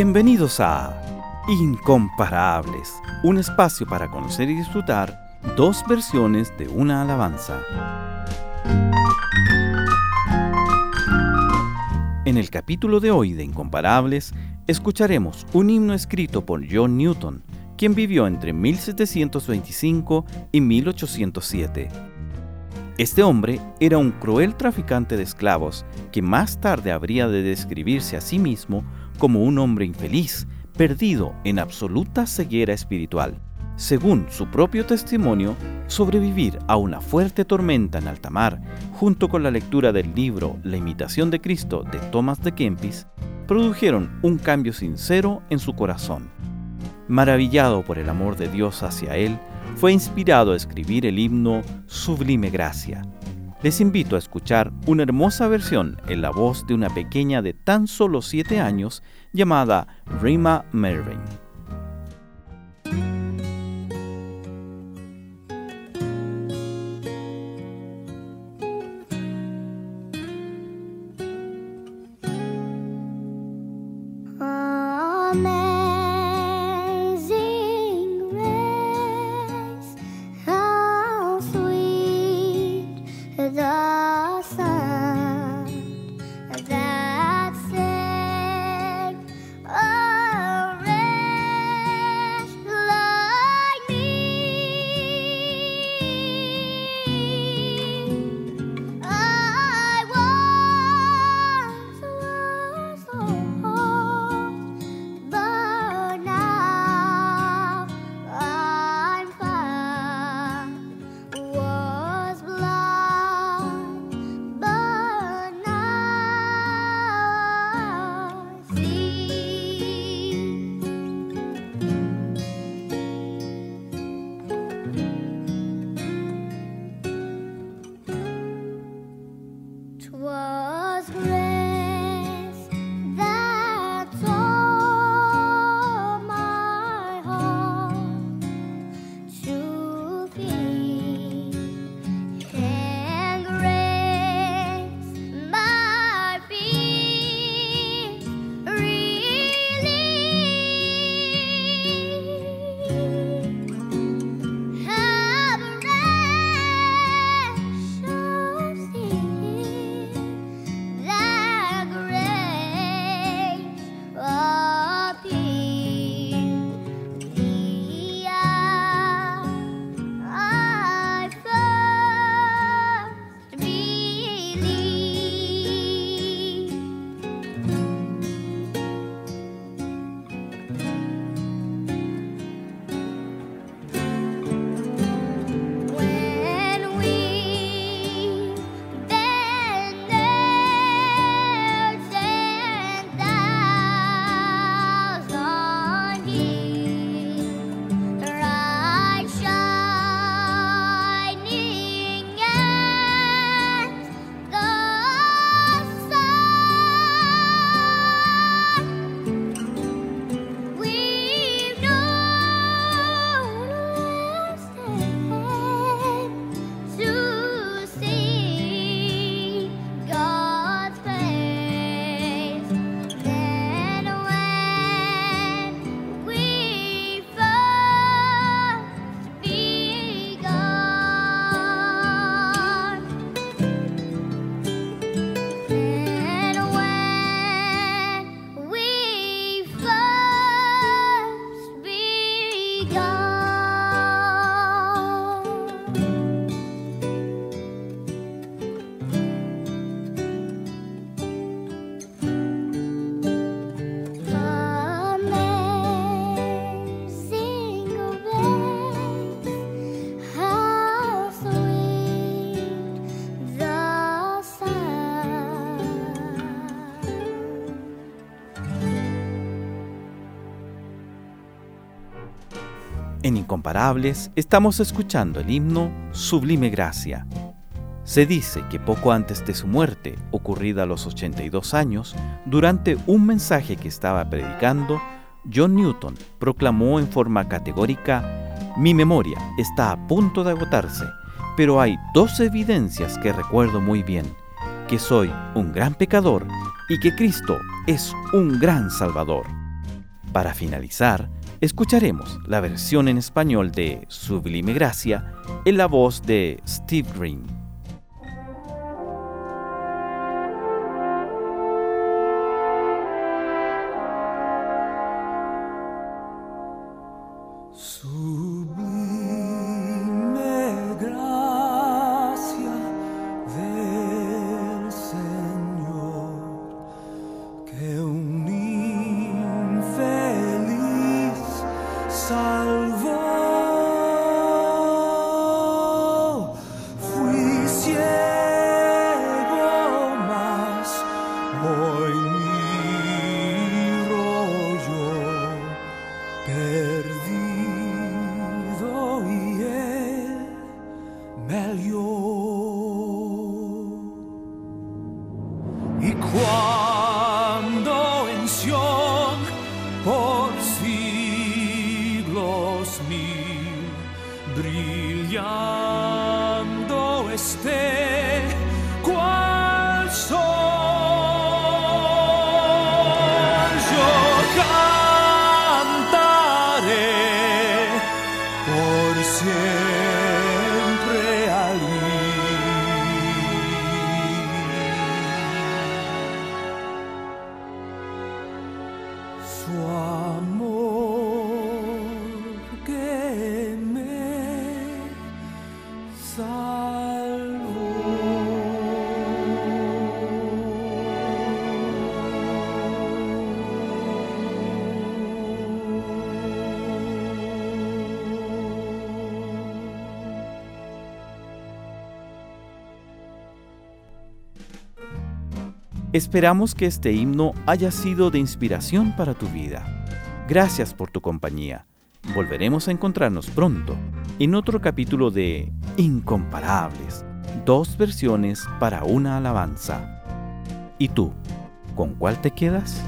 Bienvenidos a Incomparables, un espacio para conocer y disfrutar dos versiones de una alabanza. En el capítulo de hoy de Incomparables, escucharemos un himno escrito por John Newton, quien vivió entre 1725 y 1807. Este hombre era un cruel traficante de esclavos que más tarde habría de describirse a sí mismo como un hombre infeliz, perdido en absoluta ceguera espiritual. Según su propio testimonio, sobrevivir a una fuerte tormenta en alta mar, junto con la lectura del libro La imitación de Cristo de Thomas de Kempis, produjeron un cambio sincero en su corazón. Maravillado por el amor de Dios hacia él, fue inspirado a escribir el himno Sublime Gracia. Les invito a escuchar una hermosa versión en la voz de una pequeña de tan solo siete años llamada Rima Mervyn. En Incomparables estamos escuchando el himno Sublime Gracia. Se dice que poco antes de su muerte, ocurrida a los 82 años, durante un mensaje que estaba predicando, John Newton proclamó en forma categórica, mi memoria está a punto de agotarse, pero hay dos evidencias que recuerdo muy bien, que soy un gran pecador y que Cristo es un gran Salvador. Para finalizar, escucharemos la versión en español de Sublime Gracia en la voz de Steve Green. Y cuando en Sion por siglos mil brillando esté cual sol, yo cantaré por siempre Esperamos que este himno haya sido de inspiración para tu vida. Gracias por tu compañía. Volveremos a encontrarnos pronto en otro capítulo de Incomparables, dos versiones para una alabanza. ¿Y tú, con cuál te quedas?